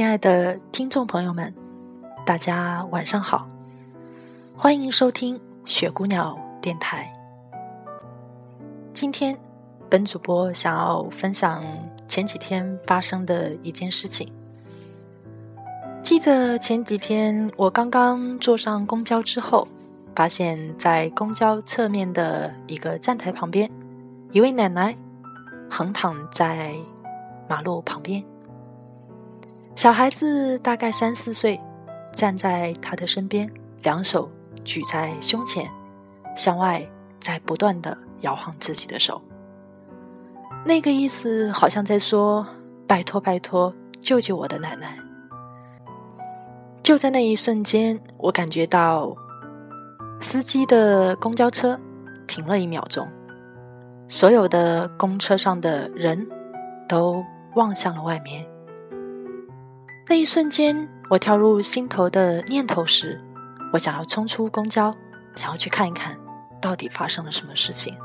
亲爱的听众朋友们，大家晚上好，欢迎收听雪姑娘电台。今天，本主播想要分享前几天发生的一件事情。记得前几天我刚刚坐上公交之后，发现在公交侧面的一个站台旁边，一位奶奶横躺在马路旁边。小孩子大概三四岁，站在他的身边，两手举在胸前，向外在不断的摇晃自己的手。那个意思好像在说：“拜托，拜托，救救我的奶奶！”就在那一瞬间，我感觉到司机的公交车停了一秒钟，所有的公车上的人都望向了外面。那一瞬间，我跳入心头的念头是：我想要冲出公交，想要去看一看，到底发生了什么事情。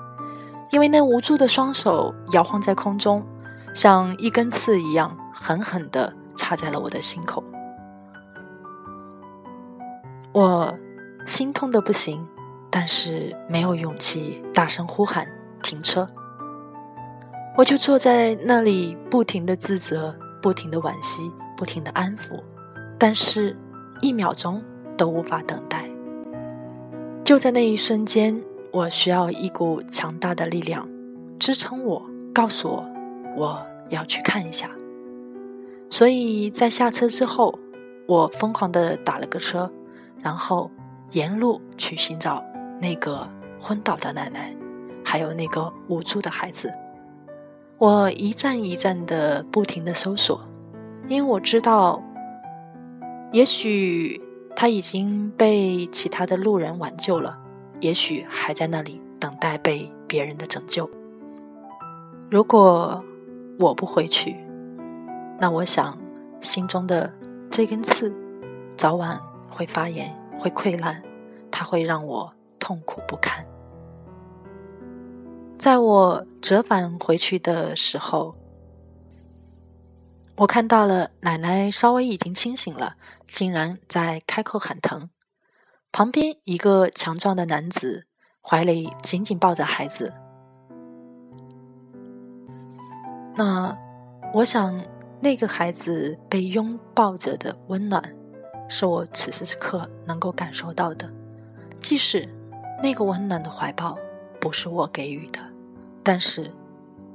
因为那无助的双手摇晃在空中，像一根刺一样，狠狠地插在了我的心口。我心痛的不行，但是没有勇气大声呼喊停车。我就坐在那里，不停的自责，不停的惋惜。不停的安抚，但是，一秒钟都无法等待。就在那一瞬间，我需要一股强大的力量支撑我，告诉我我要去看一下。所以在下车之后，我疯狂的打了个车，然后沿路去寻找那个昏倒的奶奶，还有那个无助的孩子。我一站一站的不停的搜索。因为我知道，也许他已经被其他的路人挽救了，也许还在那里等待被别人的拯救。如果我不回去，那我想心中的这根刺早晚会发炎，会溃烂，它会让我痛苦不堪。在我折返回去的时候。我看到了奶奶稍微已经清醒了，竟然在开口喊疼。旁边一个强壮的男子怀里紧紧抱着孩子。那我想，那个孩子被拥抱着的温暖，是我此时此刻能够感受到的。即使那个温暖的怀抱不是我给予的，但是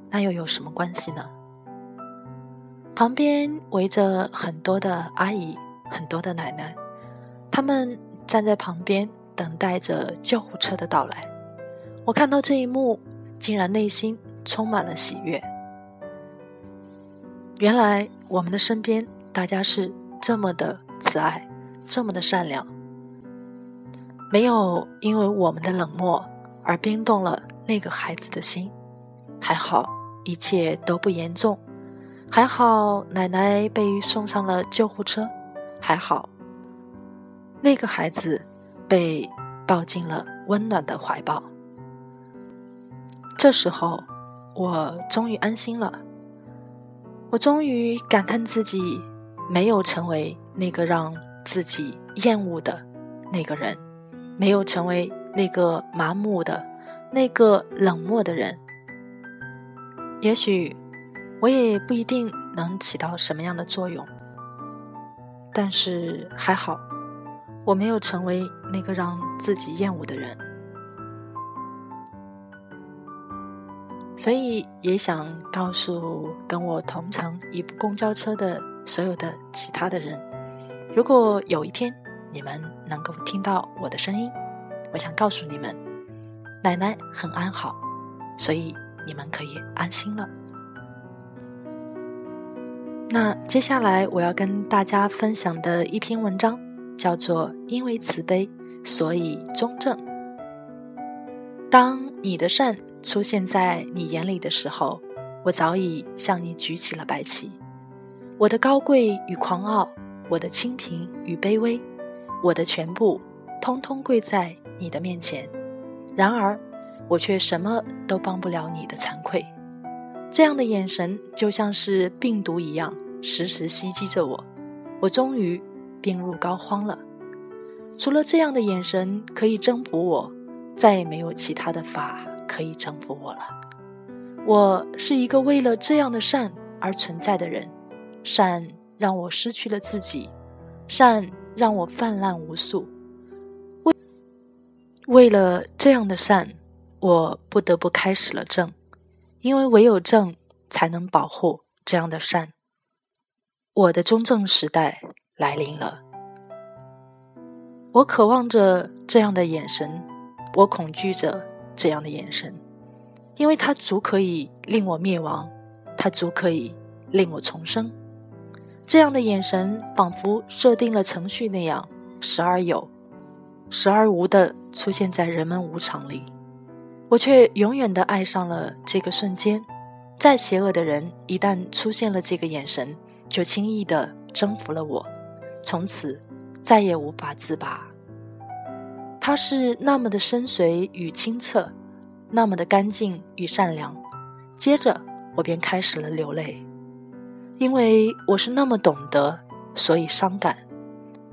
那又有什么关系呢？旁边围着很多的阿姨，很多的奶奶，他们站在旁边等待着救护车的到来。我看到这一幕，竟然内心充满了喜悦。原来我们的身边，大家是这么的慈爱，这么的善良，没有因为我们的冷漠而冰冻了那个孩子的心。还好，一切都不严重。还好，奶奶被送上了救护车。还好，那个孩子被抱进了温暖的怀抱。这时候，我终于安心了。我终于感叹自己没有成为那个让自己厌恶的那个人，没有成为那个麻木的、那个冷漠的人。也许。我也不一定能起到什么样的作用，但是还好，我没有成为那个让自己厌恶的人，所以也想告诉跟我同乘一部公交车的所有的其他的人，如果有一天你们能够听到我的声音，我想告诉你们，奶奶很安好，所以你们可以安心了。那接下来我要跟大家分享的一篇文章，叫做《因为慈悲，所以中正》。当你的善出现在你眼里的时候，我早已向你举起了白旗。我的高贵与狂傲，我的清贫与卑微，我的全部，通通跪在你的面前。然而，我却什么都帮不了你的惭愧。这样的眼神就像是病毒一样，时时袭击着我。我终于病入膏肓了。除了这样的眼神可以征服我，再也没有其他的法可以征服我了。我是一个为了这样的善而存在的人，善让我失去了自己，善让我泛滥无数。为为了这样的善，我不得不开始了正。因为唯有正，才能保护这样的善。我的中正时代来临了，我渴望着这样的眼神，我恐惧着这样的眼神，因为它足可以令我灭亡，它足可以令我重生。这样的眼神仿佛设定了程序那样，时而有，时而无的出现在人们无常里。我却永远的爱上了这个瞬间。再邪恶的人，一旦出现了这个眼神，就轻易的征服了我，从此再也无法自拔。他是那么的深邃与清澈，那么的干净与善良。接着，我便开始了流泪，因为我是那么懂得，所以伤感。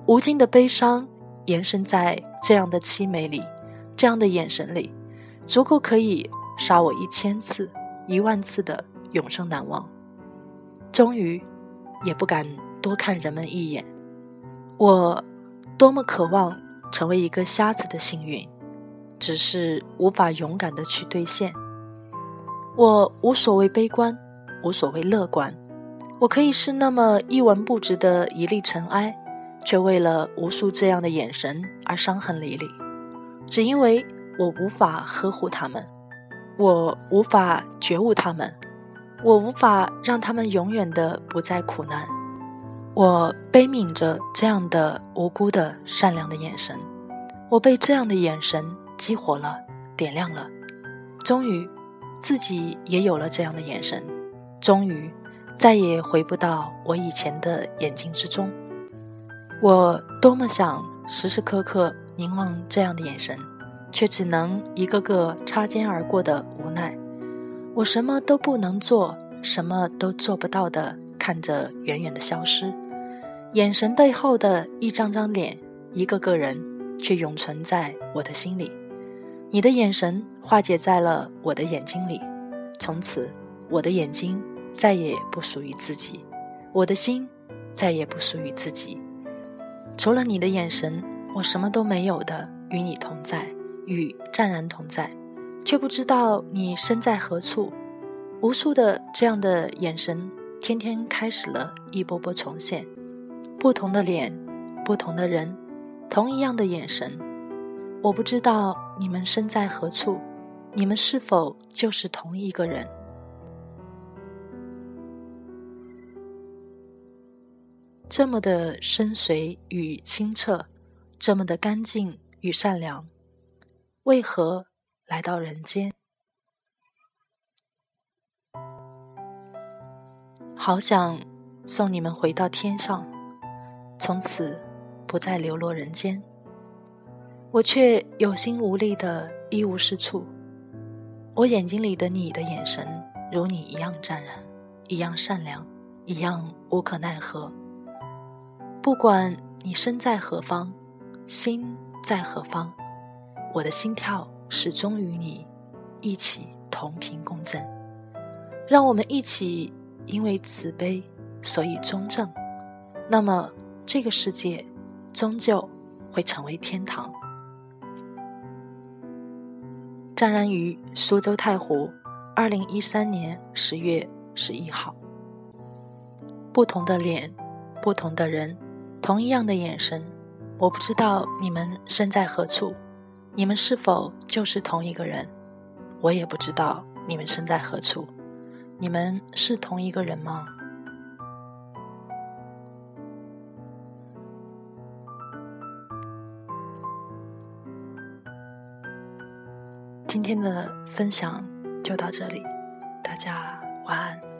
无尽的悲伤延伸在这样的凄美里，这样的眼神里。足够可以杀我一千次、一万次的永生难忘。终于，也不敢多看人们一眼。我多么渴望成为一个瞎子的幸运，只是无法勇敢的去兑现。我无所谓悲观，无所谓乐观。我可以是那么一文不值的一粒尘埃，却为了无数这样的眼神而伤痕累累，只因为。我无法呵护他们，我无法觉悟他们，我无法让他们永远的不再苦难。我悲悯着这样的无辜的善良的眼神，我被这样的眼神激活了，点亮了。终于，自己也有了这样的眼神。终于，再也回不到我以前的眼睛之中。我多么想时时刻刻凝望这样的眼神。却只能一个个擦肩而过的无奈，我什么都不能做，什么都做不到的看着远远的消失，眼神背后的一张张脸，一个个人，却永存在我的心里。你的眼神化解在了我的眼睛里，从此我的眼睛再也不属于自己，我的心再也不属于自己。除了你的眼神，我什么都没有的，与你同在。与湛然同在，却不知道你身在何处。无数的这样的眼神，天天开始了一波波重现。不同的脸，不同的人，同一样的眼神。我不知道你们身在何处，你们是否就是同一个人？这么的深邃与清澈，这么的干净与善良。为何来到人间？好想送你们回到天上，从此不再流落人间。我却有心无力的一无是处。我眼睛里的你的眼神，如你一样湛然，一样善良，一样无可奈何。不管你身在何方，心在何方。我的心跳始终与你一起同频共振，让我们一起因为慈悲，所以中正。那么，这个世界终究会成为天堂。湛然于苏州太湖，二零一三年十月十一号。不同的脸，不同的人，同一样的眼神。我不知道你们身在何处。你们是否就是同一个人？我也不知道你们身在何处？你们是同一个人吗？今天的分享就到这里，大家晚安。